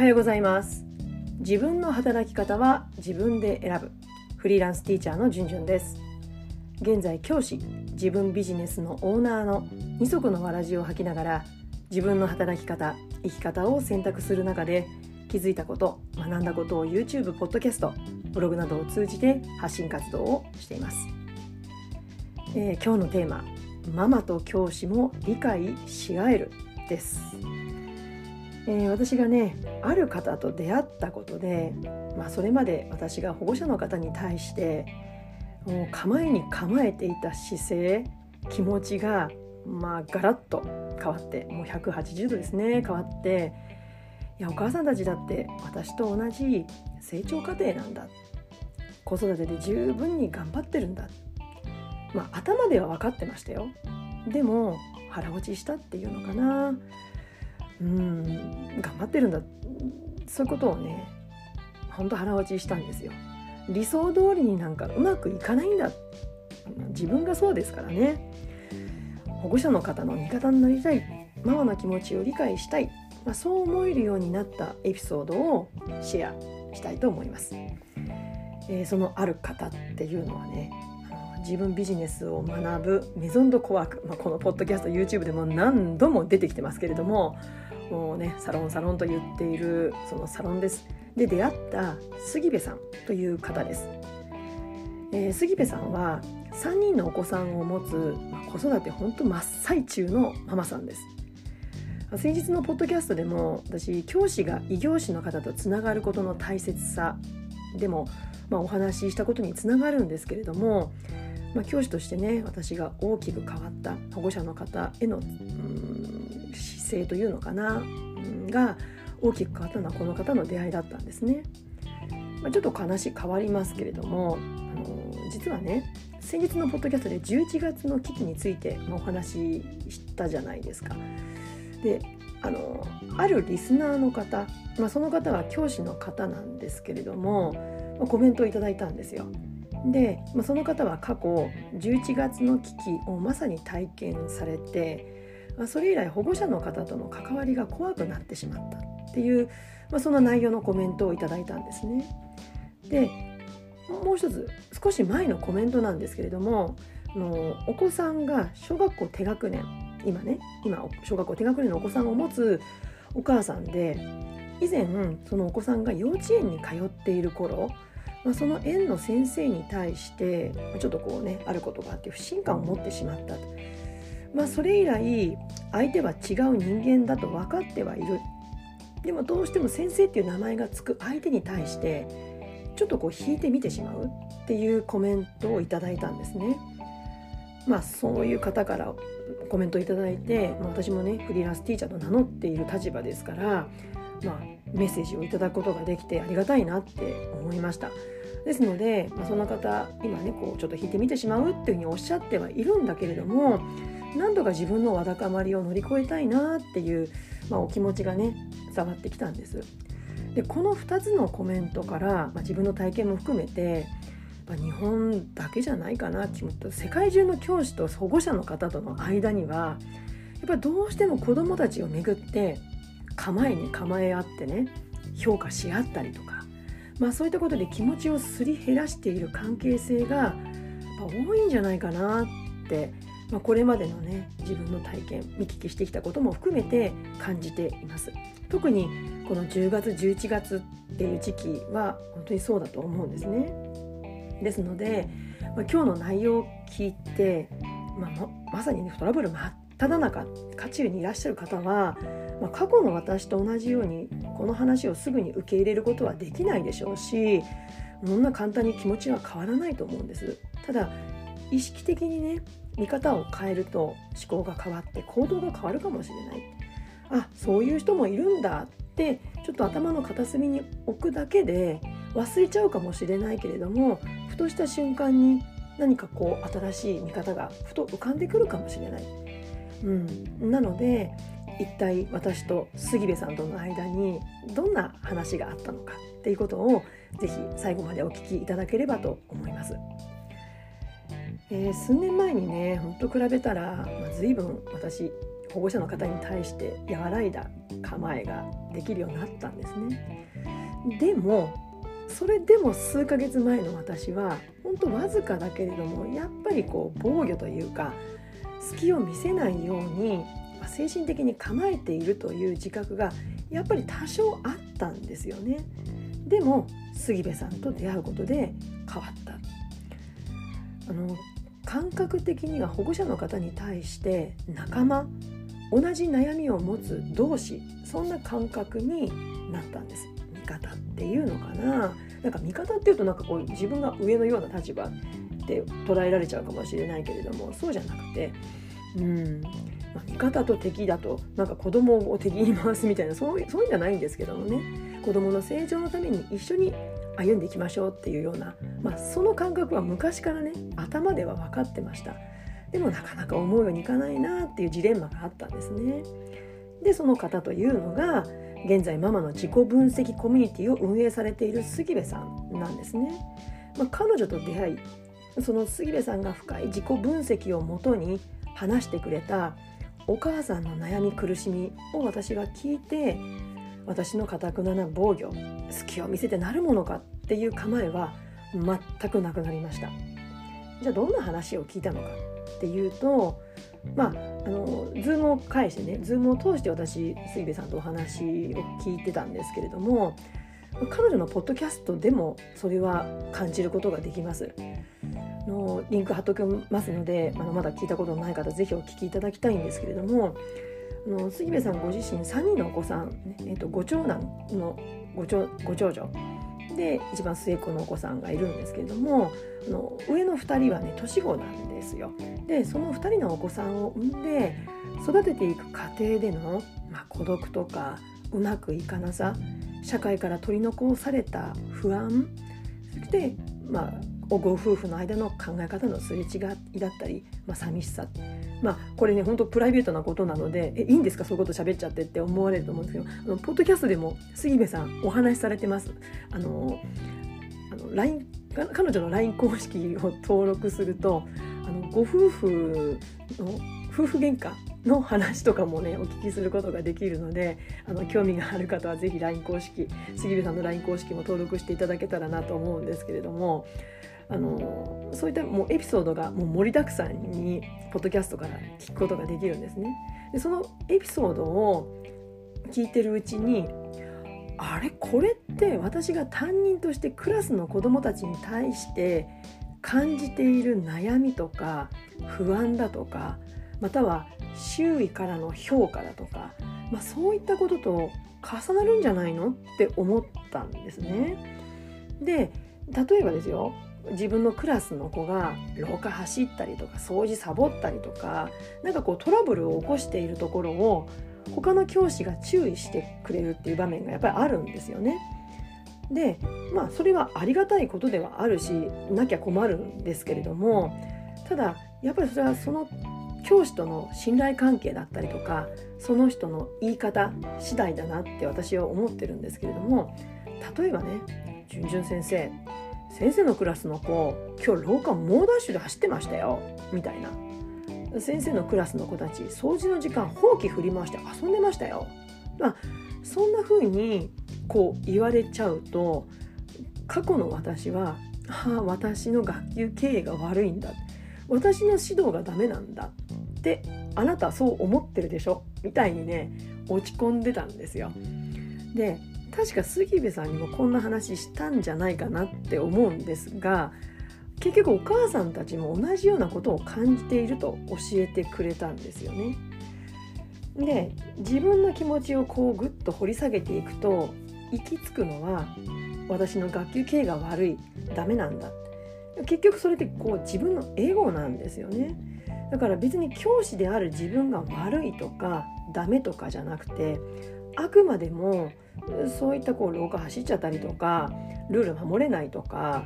はようございます。自分の働き方は自分で選ぶ。フリーランスティーチャーのじゅんじゅんです。現在教師自分ビジネスのオーナーの二足のわらじを履きながら自分の働き方生き方を選択する中で気づいたこと学んだことを YouTube、ポッドキャストブログなどを通じて発信活動をしています、えー、今日のテーマママと教師も理解し合えるです、えー、私がねある方と出会ったことで、まあ、それまで私が保護者の方に対してもう構えに構えていた姿勢気持ちがまあガラッと変わってもう180度ですね変わっていやお母さんたちだって私と同じ成長過程なんだ子育てで十分に頑張ってるんだまあ頭では分かってましたよ。でも腹落ちしたっていうのかな。うん。頑張ってるんだ。そういうことをねほんと腹落ちしたんですよ。理想通りになんかうまくいかないんだ。自分がそうですからね。保護者の方の味方になりたい。ママの気持ちを理解したい、まあ、そう思えるようになったエピソードをシェアしたいと思います、えー、そのある方っていうのはね自分ビジネスを学ぶメゾンドコワーク、まあ、このポッドキャスト YouTube でも何度も出てきてますけれどももうねサロンサロンと言っているそのサロンです。で出会った杉部さんという方です、えー、杉部さんは3人のお子さんを持つ、まあ、子育て本当真っ最中のママさんです。先日のポッドキャストでも私教師が異業種の方とつながることの大切さでも、まあ、お話ししたことにつながるんですけれどもまあ、教師としてね私が大きく変わった保護者の方への、うん、姿勢というのかな、が大きく変わったのはこの方の出会いだったんですね。まあ、ちょっと話変わりますけれどもあの実はね先日のポッドキャストで11月の危機についてお話ししたじゃないですか。であのあるリスナーの方、まあ、その方は教師の方なんですけれども、まあ、コメントをいただいたんですよ。で、まあ、その方は過去11月の危機をまさに体験されて、まあ、それ以来保護者の方との関わりが怖くなってしまったっていう、まあ、その内容のコメントをいただいたんですね。でもう一つ少し前のコメントなんですけれどものお子さんが小学校低学年今ね今小学校低学年のお子さんを持つお母さんで以前そのお子さんが幼稚園に通っている頃まあ、その園の先生に対してちょっとこうねあることがあって不信感を持ってしまったと、まあ、それ以来相手は違う人間だと分かってはいるでもどうしても先生っていう名前がつく相手に対してちょっとこう引いてみてしまうっていうコメントをいただいたんですね。まあそういう方からコメントいただいて、まあ、私もねフリーランスティーチャーと名乗っている立場ですから、まあ、メッセージをいただくことができてありがたいなって思いました。ですので、まあ、その方今ねこうちょっと引いてみてしまうっていうふうにおっしゃってはいるんだけれども何度か自分のわだかまりを乗り越えたいなっていう、まあ、お気持ちがね伝わってきたんです。でこの2つのコメントから、まあ、自分の体験も含めてまあ日本だけじゃないかな世界中の教師と保護者の方との間にはやっぱりどうしても子どもたちをめぐって構えに構え合ってね評価し合ったりとか、まあ、そういったことで気持ちをすり減らしている関係性が多いんじゃないかなって、まあ、これまでのね自分の体験見聞きしてきたことも含めて感じています。特にこの10月11月っていう時期は本当にそうだと思うんですね。ですので、まあ、今日の内容を聞いて、まあ、まさにねトラブル真っ只中渦中にいらっしゃる方はまあ、過去の私と同じようにこの話をすぐに受け入れることはできないでしょうしそんな簡単に気持ちは変わらないと思うんです。ただ意識的にね見方を変えると思考が変わって行動が変わるかもしれない。あそういう人もいるんだってちょっと頭の片隅に置くだけで忘れちゃうかもしれないけれどもふとした瞬間に何かこう新しい見方がふと浮かんでくるかもしれない。うん、なので一体私と杉部さんとの間にどんな話があったのかっていうことをぜひ最後までお聞きいただければと思います。えー、数年前にねほんと比べたら、まあ、随分私保護者の方に対して和らいだ構えができるようになったんですね。でもそれでも数ヶ月前の私は本当わずかだけれどもやっぱりこう防御というか隙を見せないように精神的に構えているという自覚がやっぱり多少あったんですよね。でも杉部さんと出会うことで変わった。あの感覚的には保護者の方に対して仲間同じ悩みを持つ同士そんな感覚になったんです。味方っていうのかな。なんか味方っていうとなんかこう自分が上のような立場で捉えられちゃうかもしれないけれどもそうじゃなくてうん、味方と敵だとなんか子供を敵に回すみたいなそうそういうんじゃないんですけどもね。子供の成長のために一緒に歩んでいきましょうっていうような、まあ、その感覚は昔からね頭では分かってました。でもなかなか思うようにいかないなっていうジレンマがあったんですね。でその方というのが現在ママの自己分析コミュニティを運営されている杉部さんなんですね、まあ、彼女と出会いその杉部さんが深い自己分析をもとに話してくれたお母さんの悩み苦しみを私が聞いて私のかたくなな防御隙を見せてなるものかっていう構えは全くなくなりました。じゃあどんな話を聞いたのかっていうとまああの Zoom を介してね Zoom を通して私杉部さんとお話を聞いてたんですけれども彼女のポッドキャストでもそれは感じることができますのリンク貼っときますのであのまだ聞いたことのない方ぜひお聞きいただきたいんですけれどもあの杉部さんご自身3人のお子さん、えーと、ご長男のご長ご長女で一番末っ子のお子さんがいるんですけれどもあの上の2人はね年子なんですよ。でその2人のお子さんを産んで育てていく過程での、まあ、孤独とかうまくいかなさ社会から取り残された不安。そして、まあ、ご夫婦の間の考え方のすれ違いだったり、まあ、寂しさ。まあこれね本当プライベートなことなのでえいいんですか？そういうこと喋っちゃってって思われると思うんですけどあのポッドキャストでも杉部さんお話しされてます。あのあの LINE 彼女の LINE 公式を登録するとあのご夫婦の夫婦喧嘩の話とかもねお聞きすることができるのであの興味がある方は是非 LINE 公式杉部さんの LINE 公式も登録していただけたらなと思うんですけれどもあのそういったもうエピソードがもう盛りだくさんにポッドキャストから聞くことができるんですね。でそのエピソードを聞いてるうちにあれ？これって私が担任としてクラスの子どもたちに対して感じている悩みとか不安だとかまたは周囲からの評価だとか、まあ、そういったことと重なるんじゃないのって思ったんですね。で例えばですよ自分のクラスの子が廊下走ったりとか掃除サボったりとかなんかこうトラブルを起こしているところを他の教師が注意してくれるっていう場面がやっぱりあるんですよね。でまあそれはありがたいことではあるしなきゃ困るんですけれどもただやっぱりそれはその教師との信頼関係だったりとかその人の言い方次第だなって私は思ってるんですけれども例えばね「じゅんじゅん先生先生のクラスの子今日廊下猛ダッシュで走ってましたよみたいな。先生のクラスの子たち掃除の時間ほうき振り回して遊んでましたよ、まあ、そんな風にこう言われちゃうと過去の私は「はあ私の学級経営が悪いんだ」私の指導がダメなんだ。ってあなたそう思ってるでしょ？みたいにね落ち込んでたんですよ。で確か杉部さんにもこんな話したんじゃないかなって思うんですが結局お母さんたちも同じようなことを感じていると教えてくれたんですよね。で自分の気持ちをこうぐっと掘り下げていくと行き着くのは私の学級経営が悪いダメなんだ結局それってこう自分のエゴなんですよねだから別に教師である自分が悪いとかダメとかじゃなくてあくまでもそういったこう廊下走っちゃったりとかルール守れないとか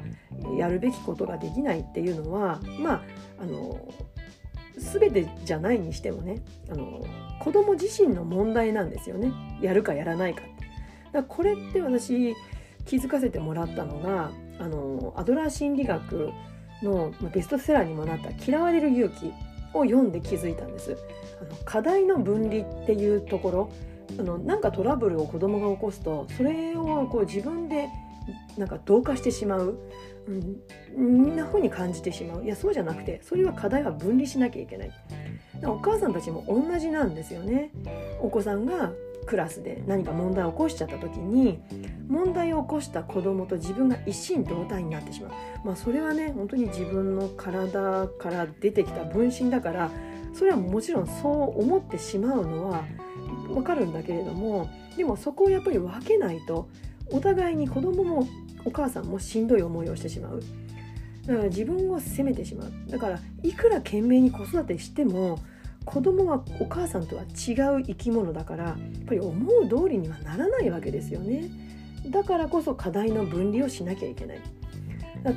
やるべきことができないっていうのはまああの全てじゃないにしてもねあの子供自身の問題なんですよねやるかやらないか。だからこれって私気づかせてもらったのがあのアドラー心理学のベストセラーにもなった「嫌われる勇気」を読んで気づいたんです。あの課題の分離っていうところあのなんかトラブルを子供が起こすとそれをこう自分でなんか同化してしまう、うん、な風に感じてしまう。いやそうじゃなくてそれは課題は分離しなきゃいけない。お母さんたちも同じなんですよね。お子さんがクラスで何か問題を起こしちゃった時に問題を起こした子供と自分が一心同体になってしまう、まあ、それはね本当に自分の体から出てきた分身だからそれはもちろんそう思ってしまうのはわかるんだけれどもでもそこをやっぱり分けないとお互いに子供もお母さんもしんどい思いをしてしまう。だから自分を責めてしまう。だからいくら懸命に子育てしても子供はお母さんとは違う生き物だからやっぱり思う通りにはならないわけですよね。だからこそ課題の分離をしなきゃいけない。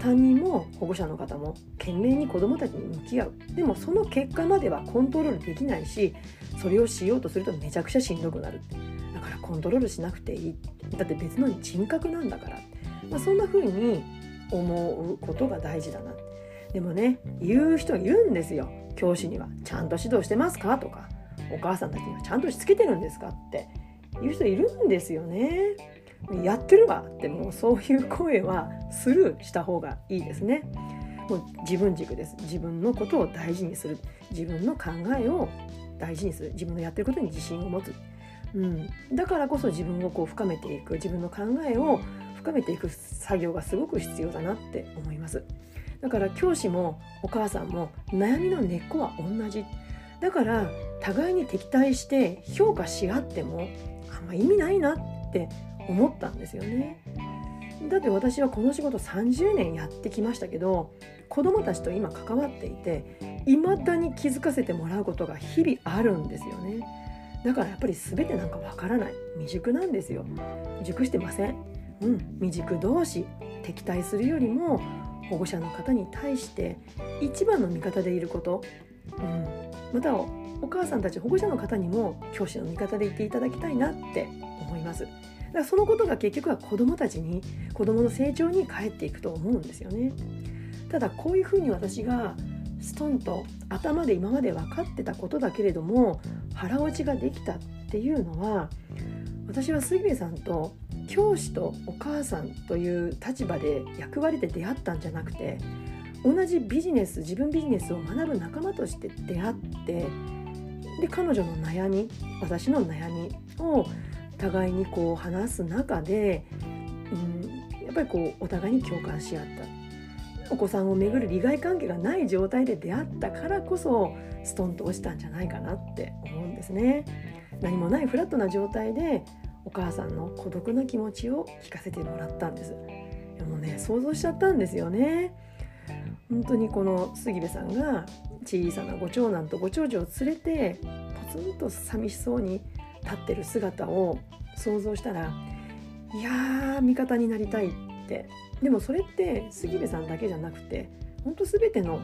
担任も保護者の方も懸命に子どもたちに向き合う。でもその結果まではコントロールできないしそれをしようとするとめちゃくちゃしんどくなる。だからコントロールしなくていい。だって別の人格なんだから、まあ、そんな風に思うことが大事だな。でもね言う人いるんですよ。教師にはちゃんと指導してますか？とかお母さんたちにはちゃんとしつけてるんですか？って言う人いるんですよね。やってるわってもうそういう声はスルーした方がいいですね。もう自分軸です。自分のことを大事にする。自分の考えを大事にする。自分のやってることに自信を持つ、うん、だからこそ自分をこう深めていく。自分の考えを深めていく作業がすごく必要だなって思います。だから教師もお母さんも悩みの根っこは同じ。だから互いに敵対して評価し合ってもあんま意味ないなって思ったんですよね。だって私はこの仕事30年やってきましたけど子供たちと今関わっていて未だに気づかせてもらうことが日々あるんですよね。だからやっぱり全てなんかわからない。未熟なんですよ。熟してません。うん。未熟同士敵対するよりも保護者の方に対して一番の味方でいること、うん、またお母さんたち保護者の方にも教師の味方でいていただきたいなって思います。だからそのことが結局は子どもたちに子どもの成長に返っていくと思うんですよね。ただこういうふうに私がストンと頭で今まで分かってたことだけれども腹落ちができたっていうのは私は杉部さんと教師とお母さんという立場で役割で出会ったんじゃなくて同じビジネス自分ビジネスを学ぶ仲間として出会ってで彼女の悩み私の悩みを互いにこう話す中で、うん、やっぱりこうお互いに共感し合ったお子さんをめぐる利害関係がない状態で出会ったからこそストンと落ちたんじゃないかなって思うんですね。何もないフラットな状態でお母さんの孤独な気持ちを聞かせてもらったんです。でもね想像しちゃったんですよね。本当にこの杉部さんが小さなご長男とご長女を連れてポツンと寂しそうに立ってる姿を想像したらいやー味方になりたいって。でもそれって杉部さんだけじゃなくて本当全ての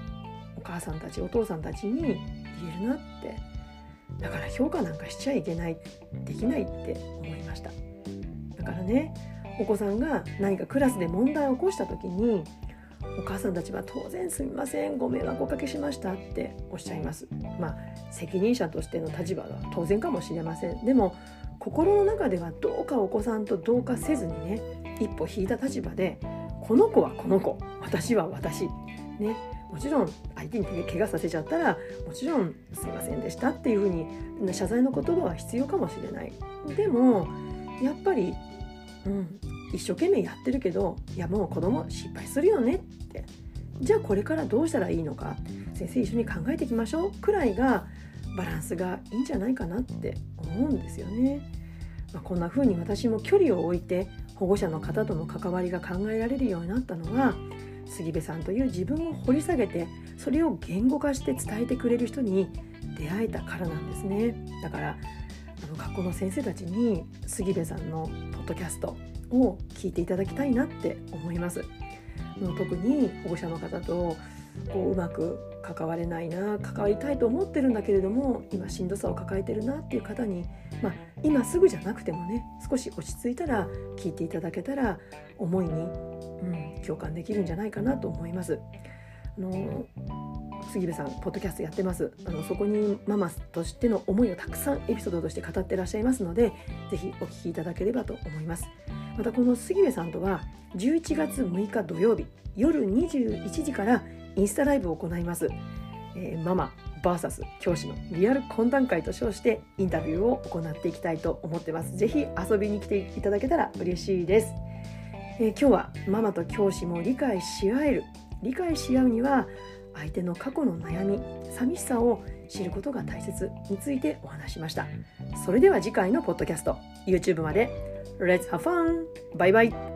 お母さんたちお父さんたちに言えるなって。だから評価なんかしちゃいけないできないって思いました。だからねお子さんが何かクラスで問題を起こした時にお母さんたちは当然すみませんご迷惑おかけしましたっておっしゃいます。まあ責任者としての立場は当然かもしれません。でも心の中ではどうかお子さんと同化せずにね一歩引いた立場でこの子はこの子私は私。ねもちろん相手に怪我させちゃったらもちろんすいませんでしたっていうふうに謝罪の言葉は必要かもしれないでもやっぱり、うん、一生懸命やってるけどいやもう子供失敗するよねってじゃあこれからどうしたらいいのか先生一緒に考えていきましょうくらいがバランスがいいんじゃないかなって思うんですよね。まあ、こんな風に私も距離を置いて保護者の方との関わりが考えられるようになったのは杉部さんという自分を掘り下げてそれを言語化して伝えてくれる人に出会えたからなんですねだからあの学校の先生たちに杉部さんのポッドキャストを聞いていただきたいなって思います特に保護者の方とこううまく関われないな関わりたいと思ってるんだけれども今しんどさを抱えてるなっていう方に、まあ、今すぐじゃなくてもね少し落ち着いたら聞いていただけたら思いに、うん、共感できるんじゃないかなと思います。あの杉部さんポッドキャストやってます。あのそこにママとしての思いをたくさんエピソードとして語ってらっしゃいますのでぜひお聞きいただければと思います。またこの杉部さんとは11月6日土曜日夜21時からインスタライブを行います、えー、ママ VS 教師のリアル懇談会と称してインタビューを行っていきたいと思ってます。ぜひ遊びに来ていただけたら嬉しいです、えー、今日はママと教師も理解し合える理解し合うには相手の過去の悩み寂しさを知ることが大切についてお話しました。それでは次回のポッドキャスト YouTube まで。Let's have fun! バイバイ